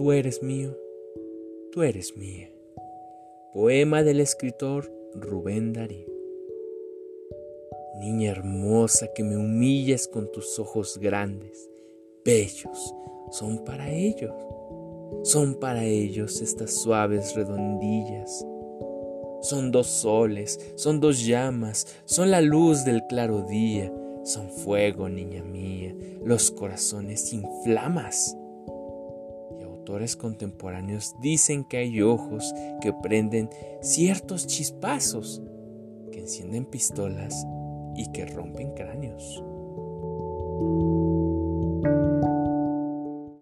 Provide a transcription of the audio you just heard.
Tú eres mío, tú eres mía. Poema del escritor Rubén Darío. Niña hermosa que me humillas con tus ojos grandes, bellos, son para ellos, son para ellos estas suaves redondillas. Son dos soles, son dos llamas, son la luz del claro día, son fuego, niña mía, los corazones inflamas. Autores contemporáneos dicen que hay ojos que prenden ciertos chispazos, que encienden pistolas y que rompen cráneos.